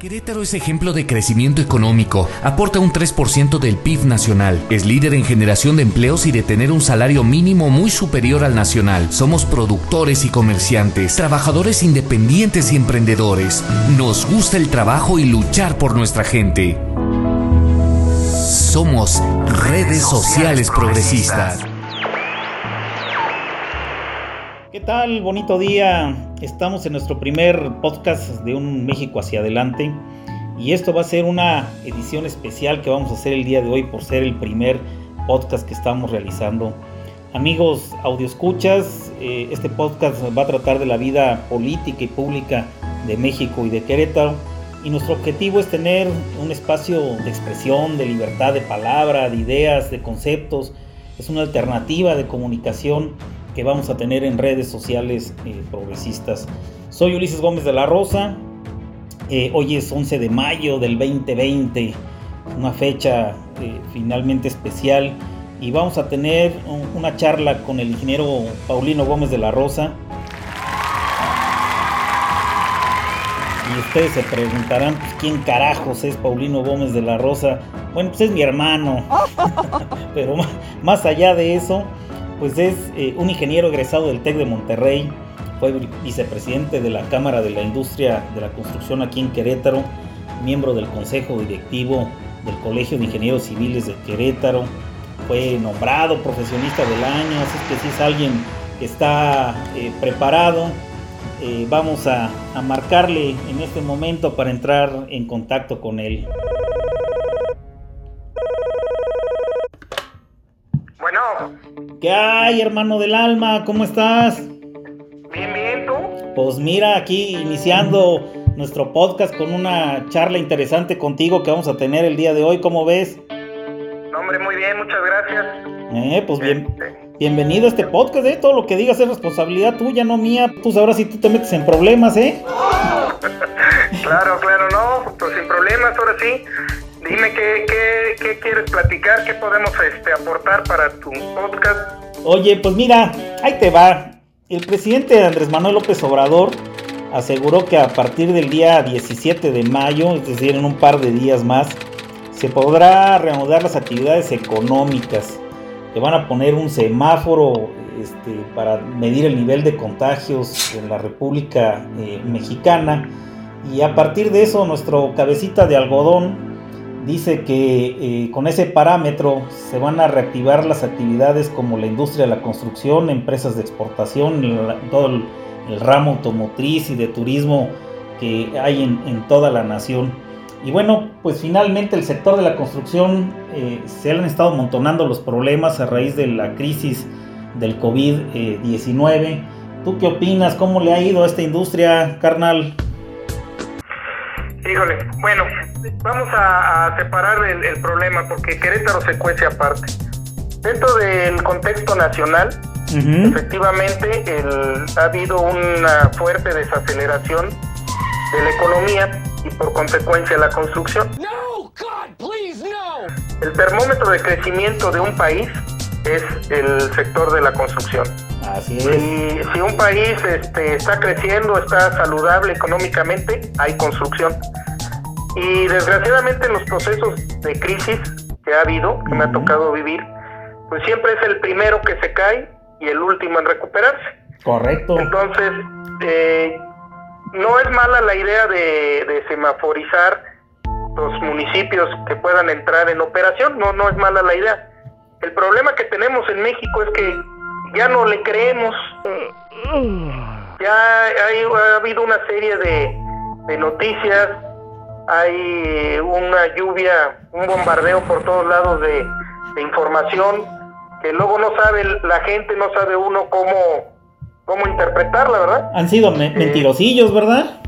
Querétaro es ejemplo de crecimiento económico, aporta un 3% del PIB nacional, es líder en generación de empleos y de tener un salario mínimo muy superior al nacional. Somos productores y comerciantes, trabajadores independientes y emprendedores. Nos gusta el trabajo y luchar por nuestra gente. Somos redes sociales progresistas. ¿Qué tal? Bonito día. Estamos en nuestro primer podcast de Un México hacia adelante. Y esto va a ser una edición especial que vamos a hacer el día de hoy por ser el primer podcast que estamos realizando. Amigos audioscuchas, eh, este podcast va a tratar de la vida política y pública de México y de Querétaro. Y nuestro objetivo es tener un espacio de expresión, de libertad de palabra, de ideas, de conceptos. Es una alternativa de comunicación que vamos a tener en redes sociales eh, progresistas. Soy Ulises Gómez de la Rosa. Eh, hoy es 11 de mayo del 2020, una fecha eh, finalmente especial. Y vamos a tener una charla con el ingeniero Paulino Gómez de la Rosa. Y ustedes se preguntarán, pues, ¿quién carajos es Paulino Gómez de la Rosa? Bueno, pues es mi hermano. Pero más allá de eso, pues es eh, un ingeniero egresado del TEC de Monterrey, fue vicepresidente de la Cámara de la Industria de la Construcción aquí en Querétaro, miembro del Consejo Directivo del Colegio de Ingenieros Civiles de Querétaro, fue nombrado profesionista del año, así que si es alguien que está eh, preparado, eh, vamos a, a marcarle en este momento para entrar en contacto con él. ¿Qué hay, hermano del alma? ¿Cómo estás? Bien, bien, ¿tú? Pues mira, aquí iniciando nuestro podcast con una charla interesante contigo que vamos a tener el día de hoy. ¿Cómo ves? No, hombre, muy bien, muchas gracias. Eh, pues bien, este. bienvenido a este podcast, ¿eh? Todo lo que digas es responsabilidad tuya, no mía. Tú sabrás si tú te metes en problemas, ¿eh? claro, claro, no, pues sin problemas, ahora sí. Dime qué, quieres platicar, qué podemos este, aportar para tu podcast. Oye, pues mira, ahí te va. El presidente Andrés Manuel López Obrador aseguró que a partir del día 17 de mayo, es decir, en un par de días más, se podrá reanudar las actividades económicas. Que van a poner un semáforo este, para medir el nivel de contagios en la República eh, Mexicana. Y a partir de eso, nuestro cabecita de algodón, dice que eh, con ese parámetro se van a reactivar las actividades como la industria de la construcción, empresas de exportación, todo el, ramo automotriz y de turismo que hay en, toda la nación. Y bueno, pues finalmente el sector de la construcción eh, se han estado montonando los problemas a raíz de la crisis del COVID-19. ¿Tú qué opinas? ¿Cómo le ha ido a esta industria, carnal? Híjole, bueno, vamos a, separar el, problema porque Querétaro se cuece aparte. Dentro del contexto nacional, efectivamente ha habido una fuerte desaceleración de la economía y por consecuencia la construcción. El termómetro de crecimiento de un país es el sector de la construcción. Así es. Si, si un país este, está creciendo, está saludable económicamente, hay construcción. Y desgraciadamente en los procesos de crisis que ha habido, que me ha tocado vivir, pues siempre es el primero que se cae y el último en recuperarse. Correcto. Entonces, eh, no es mala la idea de, de semaforizar los municipios que puedan entrar en operación, no, no es mala la idea. El problema que tenemos en México es que ya no le creemos. Ya hay, ha habido una serie de, de noticias hay una lluvia, un bombardeo por todos lados de, información que luego no sabe la gente, no sabe uno cómo, cómo interpretarla, ¿verdad? Han sido eh, mentirosillos, ¿verdad?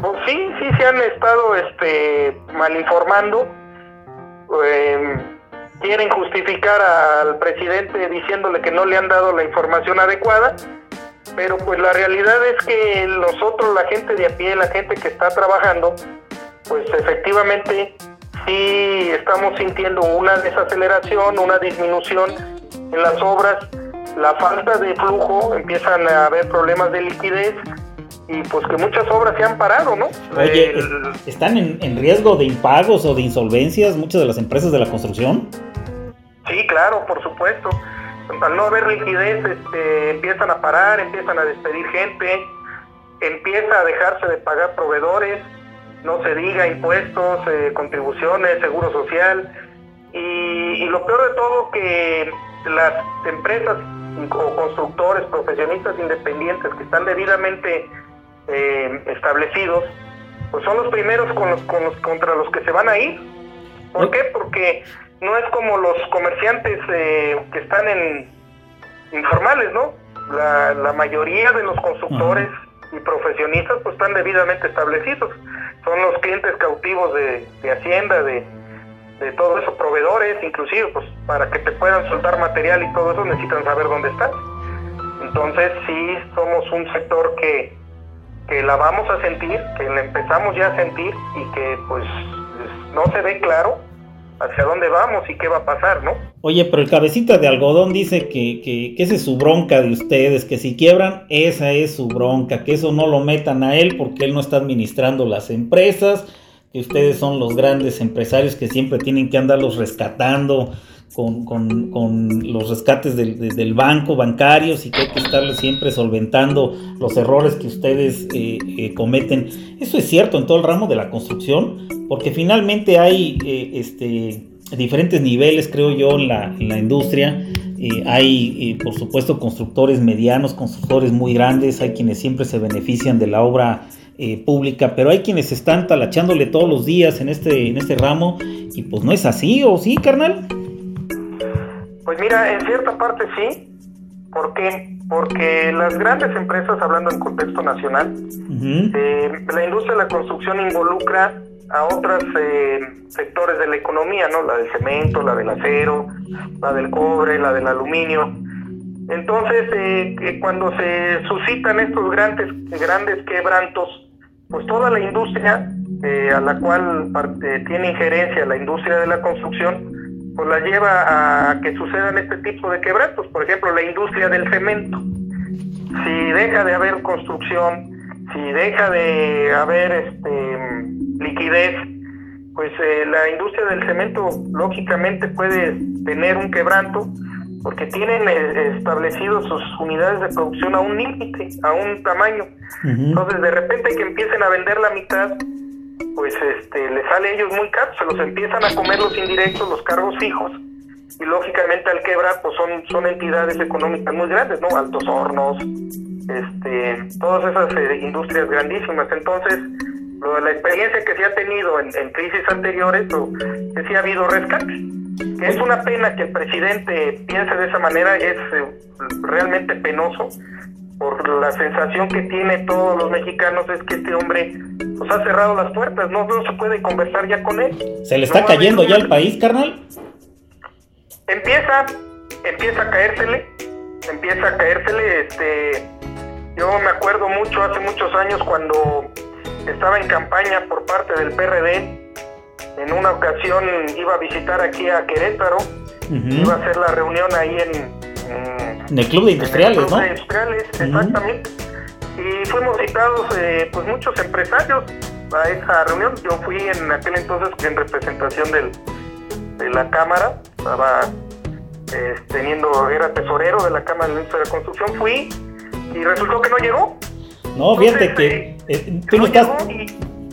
Pues sí, sí se han estado este, mal informando. Em, quieren justificar al presidente diciéndole que no le han dado la información adecuada, pero pues la realidad es que nosotros, la gente de a pie, la gente que está trabajando, pues efectivamente sí estamos sintiendo una desaceleración, una disminución en las obras, la falta de flujo, empiezan a haber problemas de liquidez y pues que muchas obras se han parado, ¿no? Oye, ¿están en, riesgo de impagos o de insolvencias muchas de las empresas de la construcción? Sí, claro, por supuesto. Al no haber liquidez, este, empiezan a parar, empiezan a despedir gente, empieza a dejarse de pagar proveedores, no se diga impuestos, eh, contribuciones, seguro social. Y, y, lo peor de todo que las empresas o constructores, profesionistas independientes que están debidamente eh, establecidos, pues son los primeros con los, con los, contra los que se van a ir. ¿Por qué? Porque no es como los comerciantes eh, que están en informales, ¿no? La, la mayoría de los constructores y profesionistas pues están debidamente establecidos. Son los clientes cautivos de, de Hacienda, de, de todo eso, proveedores, inclusive, pues para que te puedan soltar material y todo eso necesitan saber dónde estás. Entonces sí somos un sector que que la vamos a sentir, que la empezamos ya a sentir y que pues no se ve claro hacia dónde vamos y qué va a pasar, ¿no? Oye, pero el cabecita de algodón dice que, que, que esa es su bronca de ustedes, que si quiebran, esa es su bronca, que eso no lo metan a él porque él no está administrando las empresas, que ustedes son los grandes empresarios que siempre tienen que andarlos rescatando con, con, los rescates del, del, banco, bancarios, y que hay que estarle siempre solventando los errores que ustedes eh, eh, cometen. Eso es cierto en todo el ramo de la construcción, porque finalmente hay eh, este, diferentes niveles, creo yo, en la, en la industria. hay, por supuesto, constructores medianos, constructores muy grandes, hay quienes siempre se benefician de la obra pública, pero hay quienes están talachándole todos los días en este, en este ramo y pues no es así, ¿o sí, carnal? Pues mira, en cierta parte sí. ¿Por qué? Porque las grandes empresas, hablando en contexto nacional, eh, la industria de la construcción involucra a otros eh, sectores de la economía, ¿no? La del cemento, la del acero, la del cobre, la del aluminio. Entonces, eh, cuando se suscitan estos grandes, grandes quebrantos, pues toda la industria a la cual tiene injerencia la industria de la construcción, pues la lleva a que sucedan este tipo de quebrantos. Por ejemplo, la industria del cemento. Si deja de haber construcción, si deja de haber este, liquidez, pues eh, la industria del cemento lógicamente puede tener un quebranto porque tienen eh, establecidos sus unidades de producción a un límite, a un tamaño. Entonces de repente que empiecen a vender la mitad, pues este, le sale a ellos muy caro, se los empiezan a comer los indirectos, los cargos fijos, y lógicamente al quebrar, pues son, son entidades económicas muy grandes, ¿no? Altos hornos, este, todas esas eh, industrias grandísimas. Entonces, la experiencia que se ha tenido en, crisis anteriores, que sí ha habido rescate. Es una pena que el presidente piense de esa manera, es eh, realmente penoso, por la sensación que tiene todos los mexicanos es que este hombre pues ha cerrado las puertas, no, no se puede conversar ya con él. ¿Se le está cayendo ya el país, carnal? Empieza, empieza a caérsele, empieza a caérsele, este, yo me acuerdo mucho hace muchos años cuando estaba en campaña por parte del PRD, en una ocasión iba a visitar aquí a Querétaro, iba a hacer la reunión ahí en, en el Club de Industriales, ¿no? De industriales, exactamente. Y fuimos citados eh, pues muchos empresarios a esa reunión. Yo fui en aquel entonces en representación del, de la Cámara, estaba eh, teniendo, era tesorero de la Cámara de la Construcción, fui y resultó que no llegó. No, fíjate que eh, tú, no estás,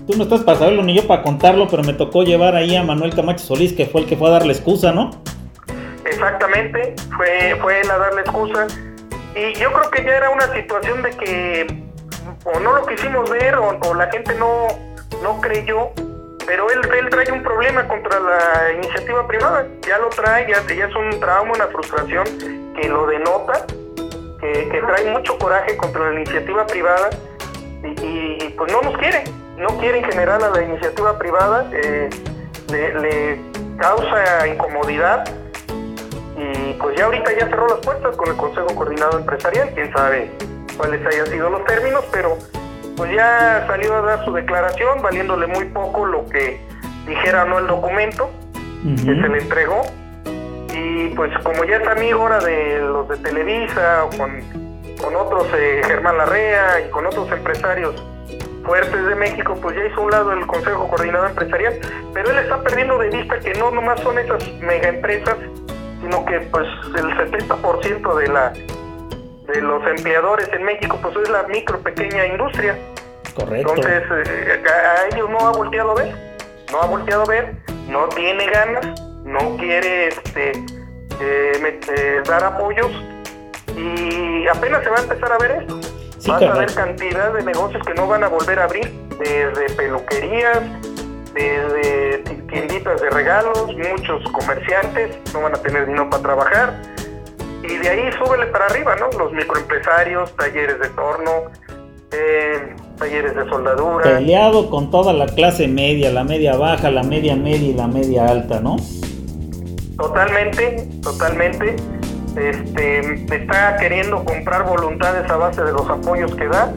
tú no estás para saberlo ni yo para contarlo, pero me tocó llevar ahí a Manuel Camacho Solís, que fue el que fue a darle excusa, ¿no? Exactamente, fue, fue él a darle excusa. Y yo creo que ya era una situación de que o no lo quisimos ver o, la gente no, no creyó, pero él, él trae un problema contra la iniciativa privada. Ya lo trae, ya, ya es un trauma, una frustración que lo denota, que, trae mucho coraje contra la iniciativa privada y, pues no nos quiere, no quiere en general a la iniciativa privada, eh, le causa incomodidad y pues ya ahorita ya cerró las puertas con el Consejo Coordinado Empresarial, quién sabe cuáles hayan sido los términos, pero pues ya salió a dar su declaración, valiéndole muy poco lo que dijera no el documento que se le entregó. Y pues como ya es amigo ahora de los de Televisa o con con otros, eh, Germán Larrea y con otros empresarios fuertes de México, pues ya hizo un lado el Consejo Coordinador Empresarial, pero él está perdiendo de vista que no nomás son esas mega empresas, sino que pues el 70% de la de los empleadores en México pues es la micro pequeña industria. Correcto. Entonces eh, a ellos no ha volteado a ver, no ha volteado a ver, no tiene ganas, no quiere este eh, eh, dar apoyos y apenas se va a empezar a ver esto. va a haber cantidad de negocios que no van a volver a abrir, desde peluquerías, desde tienditas de regalos, muchos comerciantes no van a tener dinero para trabajar. Y de ahí súbele para arriba, ¿no? Los microempresarios, talleres de torno, eh, talleres de soldadura. Peleado con toda la clase media, la media baja, la media media y la media alta, ¿no? Totalmente, totalmente. Este, está queriendo comprar voluntades a base de los apoyos que da.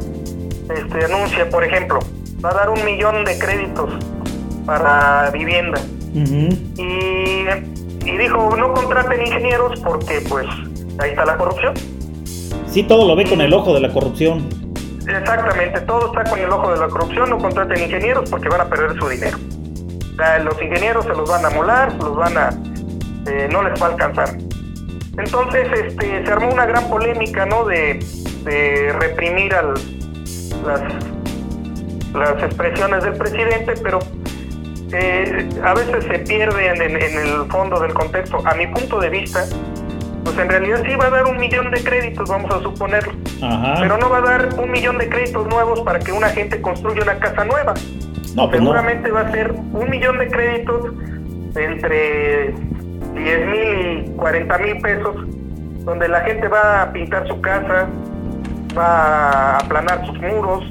Este, anuncia, por ejemplo, va a dar un millón de créditos para vivienda. y, y dijo, no contraten ingenieros porque pues ahí está la corrupción. Sí, todo lo ve con el ojo de la corrupción. Exactamente, todo está con el ojo de la corrupción, no contraten ingenieros porque van a perder su dinero. los ingenieros se los van a molar, los van a, eh, no les va a alcanzar. Entonces este, se armó una gran polémica ¿no? de, reprimir al, las, las expresiones del presidente, pero eh, a veces se pierde en, en, el fondo del contexto. A mi punto de vista, pues en realidad sí va a dar un millón de créditos, vamos a suponerlo. Pero no va a dar un millón de créditos nuevos para que una gente construya una casa nueva. No, pues Seguramente va a ser un millón de créditos entre 10 mil y 40 mil pesos, donde la gente va a pintar su casa, va a aplanar sus muros,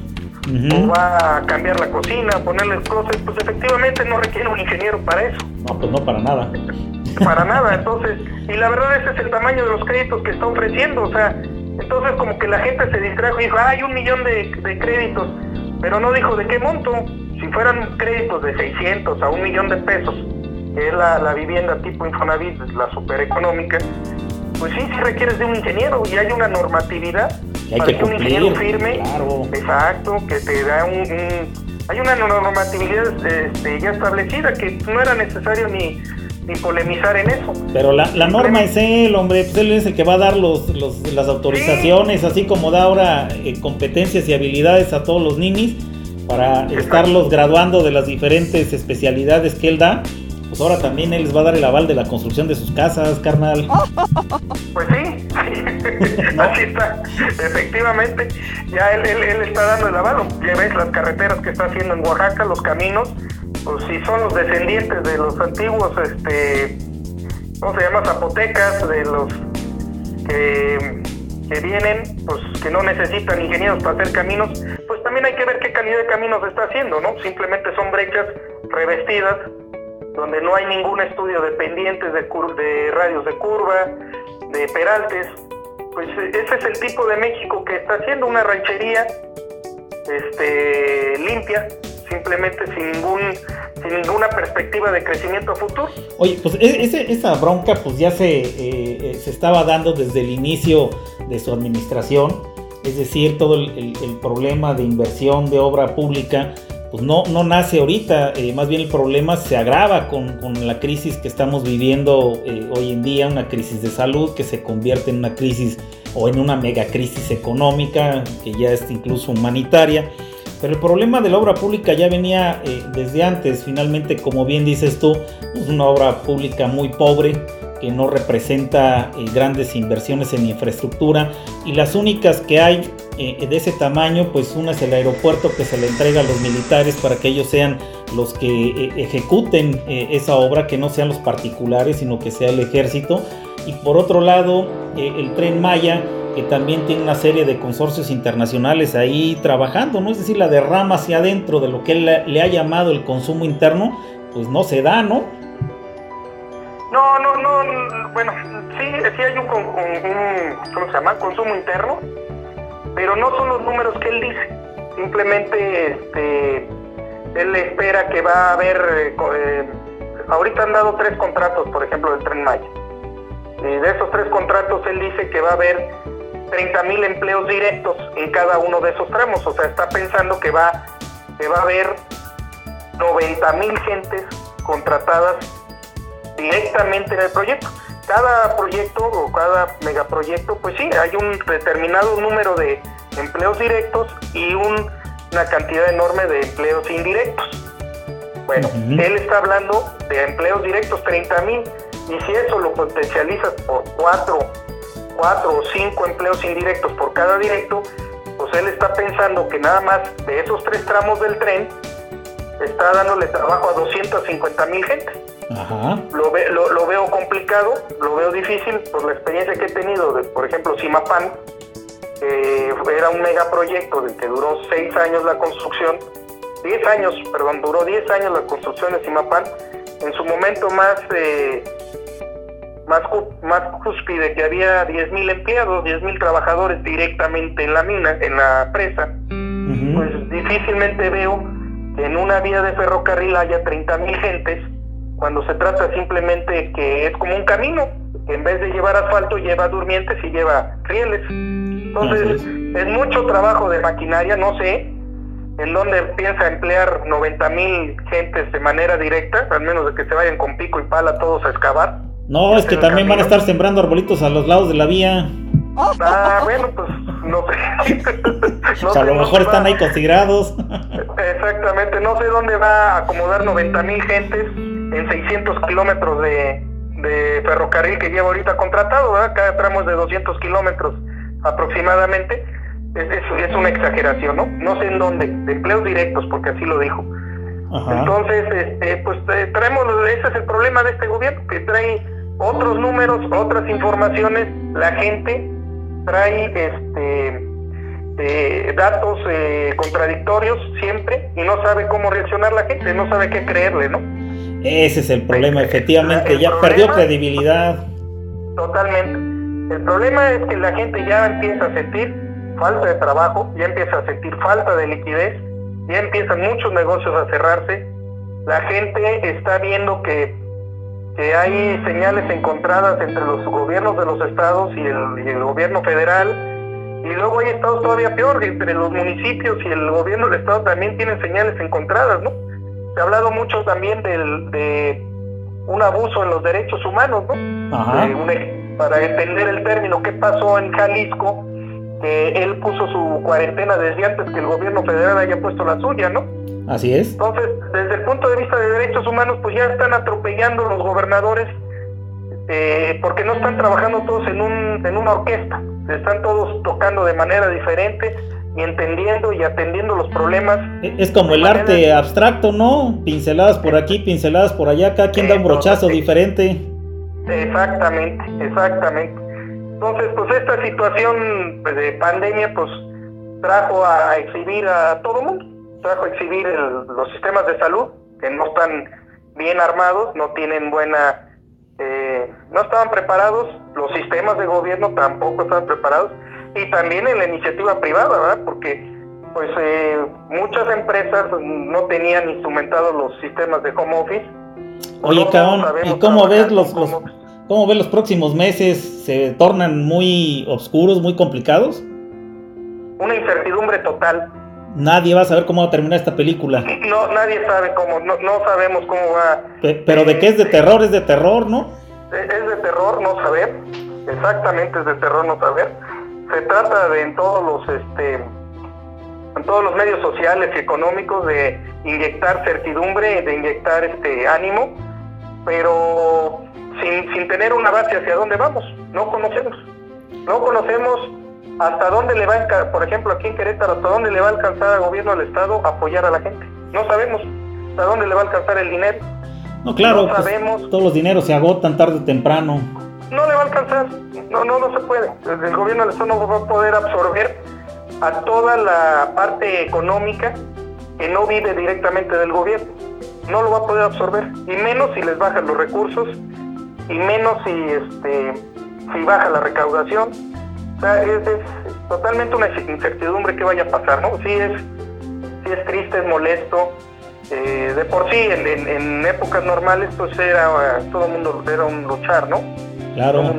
o va a cambiar la cocina, ponerle el closet, pues efectivamente no requiere un ingeniero para eso. No, pues no para nada. Para nada, entonces, y la verdad ese es el tamaño de los créditos que está ofreciendo, o sea, entonces como que la gente se distrajo y dijo, hay un millón de, créditos, pero no dijo de qué monto, si fueran créditos de 600 a un millón de pesos, que es la, vivienda tipo Infonavit, la super económica, pues sí, sí requieres de un ingeniero y hay una normatividad para que, un ingeniero firme, exacto, que te da un, hay una normatividad este, ya establecida que no era necesario ni ni polemizar en eso. Pero la, la norma es él, hombre, pues él es el que va a dar los, las autorizaciones, así como da ahora eh, competencias y habilidades a todos los ninis para estarlos graduando de las diferentes especialidades que él da. Pues ahora también él les va a dar el aval de la construcción de sus casas, carnal. Pues sí, así está, efectivamente. Ya él, él, él, está dando el aval. Ya ves las carreteras que está haciendo en Oaxaca, los caminos pues si son los descendientes de los antiguos, este, ¿cómo se llama? Zapotecas, de los que, vienen, pues que no necesitan ingenieros para hacer caminos, pues también hay que ver qué calidad de caminos está haciendo, ¿no? Simplemente son brechas revestidas, donde no hay ningún estudio de pendientes, de, radios de curva, de peraltes. Pues ese es el tipo de México que está haciendo una ranchería este, limpia, simplemente sin ningún sin ninguna perspectiva de crecimiento futuro. Oye, pues e, esa bronca pues ya se, eh, eh, se estaba dando desde el inicio de su administración, es decir, todo el, problema de inversión de obra pública pues no, no nace ahorita, eh, más bien el problema se agrava con, la crisis que estamos viviendo hoy en día, una crisis de salud que se convierte en una crisis o en una mega crisis económica que ya es incluso humanitaria. Pero el problema de la obra pública ya venía eh, desde antes, finalmente, como bien dices tú, es una obra pública muy pobre que no representa eh, grandes inversiones en infraestructura y las únicas que hay eh, de ese tamaño, pues una es el aeropuerto que se le entrega a los militares para que ellos sean los que ejecuten esa obra, que no sean los particulares, sino que sea el ejército. Y por otro lado, el tren Maya, que también tiene una serie de consorcios internacionales ahí trabajando, ¿no? Es decir, la derrama hacia adentro de lo que él le ha llamado el consumo interno, pues no se da, ¿no? No, no, no, bueno, sí, sí hay un, ¿cómo se llama? Consumo interno, pero no son los números que él dice. Simplemente, este, él espera que va a haber, eh, eh, ahorita han dado tres contratos, por ejemplo, del Tren Maya. Y de esos tres contratos él dice que va a haber 30 mil empleos directos en cada uno de esos tramos. O sea, está pensando que va, que va a haber 90 mil gentes contratadas directamente en el proyecto. Cada proyecto o cada megaproyecto, pues sí, hay un determinado número de empleos directos y una cantidad enorme de empleos indirectos. Bueno, él está hablando de empleos directos, 30 mil, y si eso lo potencializas por 4 cuatro o cinco empleos indirectos por cada directo, pues él está pensando que nada más de esos tres tramos del tren está dándole trabajo a 250 mil gente. Lo, lo, veo complicado, lo veo difícil por la experiencia que he tenido de, por ejemplo, Simapan, que era un megaproyecto del que duró seis años la construcción, 10 años, perdón, duró 10 años la construcción de Simapan. En su momento más eh, más, más cúspide que había 10.000 empleados, 10.000 trabajadores directamente en la mina, en la presa, pues difícilmente veo que en una vía de ferrocarril haya 30.000 gentes cuando se trata simplemente que es como un camino, que en vez de llevar asfalto lleva durmientes y lleva rieles. Entonces, es. mucho trabajo de maquinaria, no sé en dónde piensa emplear 90.000 gentes de manera directa, al menos de que se vayan con pico y pala todos a excavar. No, es que también van a estar sembrando arbolitos a los lados de la vía. Ah, bueno, pues no sé. a lo mejor están ahí considerados. Exactamente, no sé dónde va a acomodar 90 mil gentes en 600 kilómetros de, ferrocarril que lleva ahorita contratado, ¿verdad? Cada tramo es de 200 kilómetros aproximadamente. Es, es, una exageración, ¿no? No sé en dónde, de empleos directos, porque así lo dijo. Entonces, este, pues eh, traemos, ese es el problema de este gobierno, que trae otros números, otras informaciones, la gente trae este eh, datos eh, contradictorios siempre y no sabe cómo reaccionar la gente, no sabe qué creerle, ¿no? Ese es el problema, efectivamente, ya perdió credibilidad. Totalmente. El problema es que la gente ya empieza a sentir falta de trabajo, ya empieza a sentir falta de liquidez, ya empiezan muchos negocios a cerrarse, la gente está viendo que que hay señales encontradas entre los gobiernos de los estados y el, gobierno federal, y luego hay estados todavía peor, entre los municipios y el gobierno del estado también tienen señales encontradas, ¿no? Se ha hablado mucho también del, de un abuso en los derechos humanos, ¿no? para entender el término, ¿qué pasó en Jalisco? Que él puso su cuarentena desde antes que el gobierno federal haya puesto la suya, ¿no? Así es. Entonces, desde el punto de vista de derechos humanos, pues ya están atropellando los gobernadores eh, porque no están trabajando todos en, un, en una orquesta, están todos tocando de manera diferente y entendiendo y atendiendo los problemas. Es como el arte abstracto, ¿no? Pinceladas por aquí, pinceladas por allá, cada quien da un brochazo diferente. Exactamente, exactamente. Entonces, pues esta situación de pandemia, pues trajo a exhibir a todo el mundo trajo a exhibir los sistemas de salud que no están bien armados, no tienen buena, eh, no estaban preparados, los sistemas de gobierno tampoco estaban preparados y también en la iniciativa privada, ¿verdad? Porque pues eh, muchas empresas no tenían instrumentados los sistemas de home office. Oye, Caón, ¿y cómo ves los, los cómo ves los próximos meses? ¿Se tornan muy oscuros, muy complicados? Una incertidumbre total nadie va a saber cómo va a terminar esta película. No, nadie sabe cómo, no, no sabemos cómo va. pero de qué es de terror, es de terror, ¿no? Es de terror no saber, exactamente es de terror no saber. Se trata de en todos los, este, en todos los medios sociales y económicos de inyectar certidumbre, de inyectar este ánimo, pero sin, sin tener una base hacia dónde vamos. No conocemos, no conocemos ¿Hasta dónde le va a, por ejemplo, aquí en Querétaro, hasta dónde le va a alcanzar al gobierno del Estado apoyar a la gente? No sabemos hasta dónde le va a alcanzar el dinero. No, claro, no pues, sabemos. todos los dineros se agotan tarde o temprano. Alcanzar, no, no, no se puede. El gobierno del Estado no va a poder absorber a toda la parte económica que no vive directamente del gobierno. No lo va a poder absorber, y menos si les bajan los recursos, y menos si, este, si baja la recaudación o sea, es, totalmente una incertidumbre que vaya a pasar, ¿no? Sí es, sí es triste, es molesto. Eh, de por sí, en, épocas normales, pues era todo el mundo era un luchar, ¿no? Claro.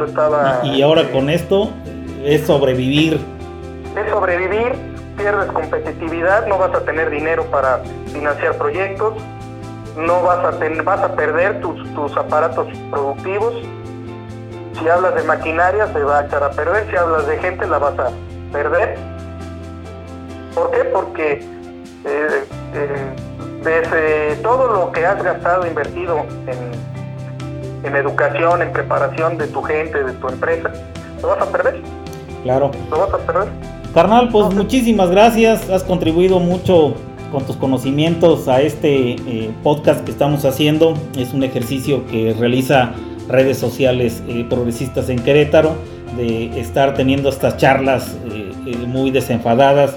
y, ahora con esto, es sobrevivir. Es sobrevivir, pierdes competitividad, no vas a tener dinero para financiar proyectos, no vas a tener, vas a perder tus, tus aparatos productivos. Si hablas de maquinaria se va a echar a perder, si hablas de gente la vas a perder. ¿Por qué? Porque eh, eh, desde todo lo que has gastado, invertido en, en educación, en preparación de tu gente, de tu empresa, lo vas a perder. Claro. Lo vas a perder. Carnal, pues muchísimas gracias. Has contribuido mucho con tus conocimientos a este eh, podcast que estamos haciendo. Es un ejercicio que realiza redes sociales eh, progresistas en Querétaro, de estar teniendo estas charlas eh, muy desenfadadas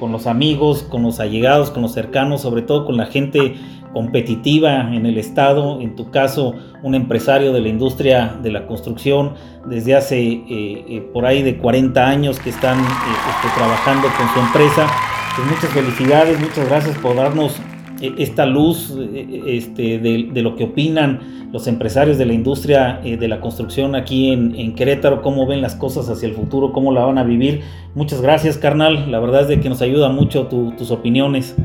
con los amigos, con los allegados, con los cercanos, sobre todo con la gente competitiva en el Estado, en tu caso un empresario de la industria de la construcción desde hace por ahí de 40 años que están este, trabajando con su empresa pues muchas felicidades, muchas gracias por darnos eh, esta luz eh, este, de, lo que opinan los empresarios de la industria eh, de la construcción aquí en, Querétaro, cómo ven las cosas hacia el futuro, cómo la van a vivir. Muchas gracias, carnal. La verdad es de que nos ayuda mucho tus opiniones.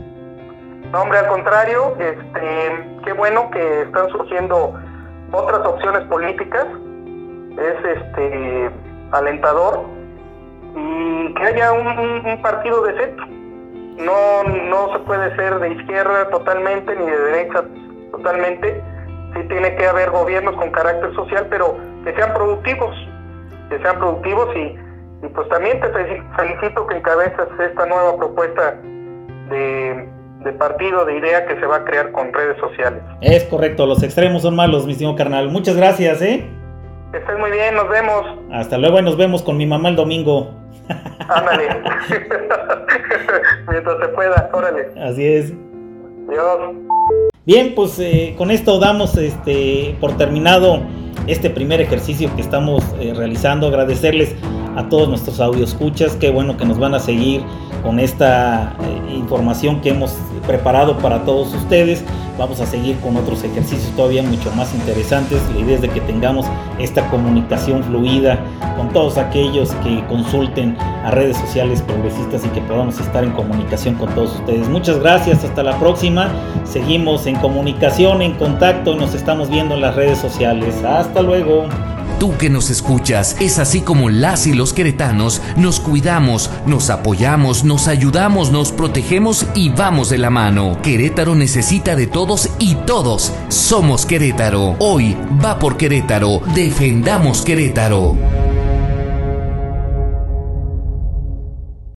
No, hombre, al contrario, este, qué bueno que están surgiendo otras opciones políticas. Es este alentador y que haya un, partido de centro no, no se puede ser de izquierda totalmente ni de derecha totalmente. Sí tiene que haber gobiernos con carácter social, pero que sean productivos, que sean productivos y, pues también te felicito que encabezas esta nueva propuesta de, de, partido, de idea que se va a crear con redes sociales. Es correcto, los extremos son malos, mi señor carnal. Muchas gracias, ¿eh? Que estés muy bien, nos vemos. Hasta luego y nos vemos con mi mamá el domingo. Ándale. Mientras se pueda, órale. Así es. Dios. Bien, pues eh, con esto damos este por terminado este primer ejercicio que estamos eh, realizando. Agradecerles a todos nuestros escuchas Qué bueno que nos van a seguir con esta eh, información que hemos preparado para todos ustedes. Vamos a seguir con otros ejercicios todavía mucho más interesantes. La idea es de que tengamos esta comunicación fluida con todos aquellos que consulten a redes sociales progresistas y que podamos estar en comunicación con todos ustedes. Muchas gracias, hasta la próxima. Seguimos en comunicación, en contacto y nos estamos viendo en las redes sociales. Hasta luego. Tú que nos escuchas, es así como las y los queretanos nos cuidamos, nos apoyamos, nos ayudamos, nos protegemos y vamos de la mano. Querétaro necesita de todos y todos somos Querétaro. Hoy va por Querétaro, defendamos Querétaro.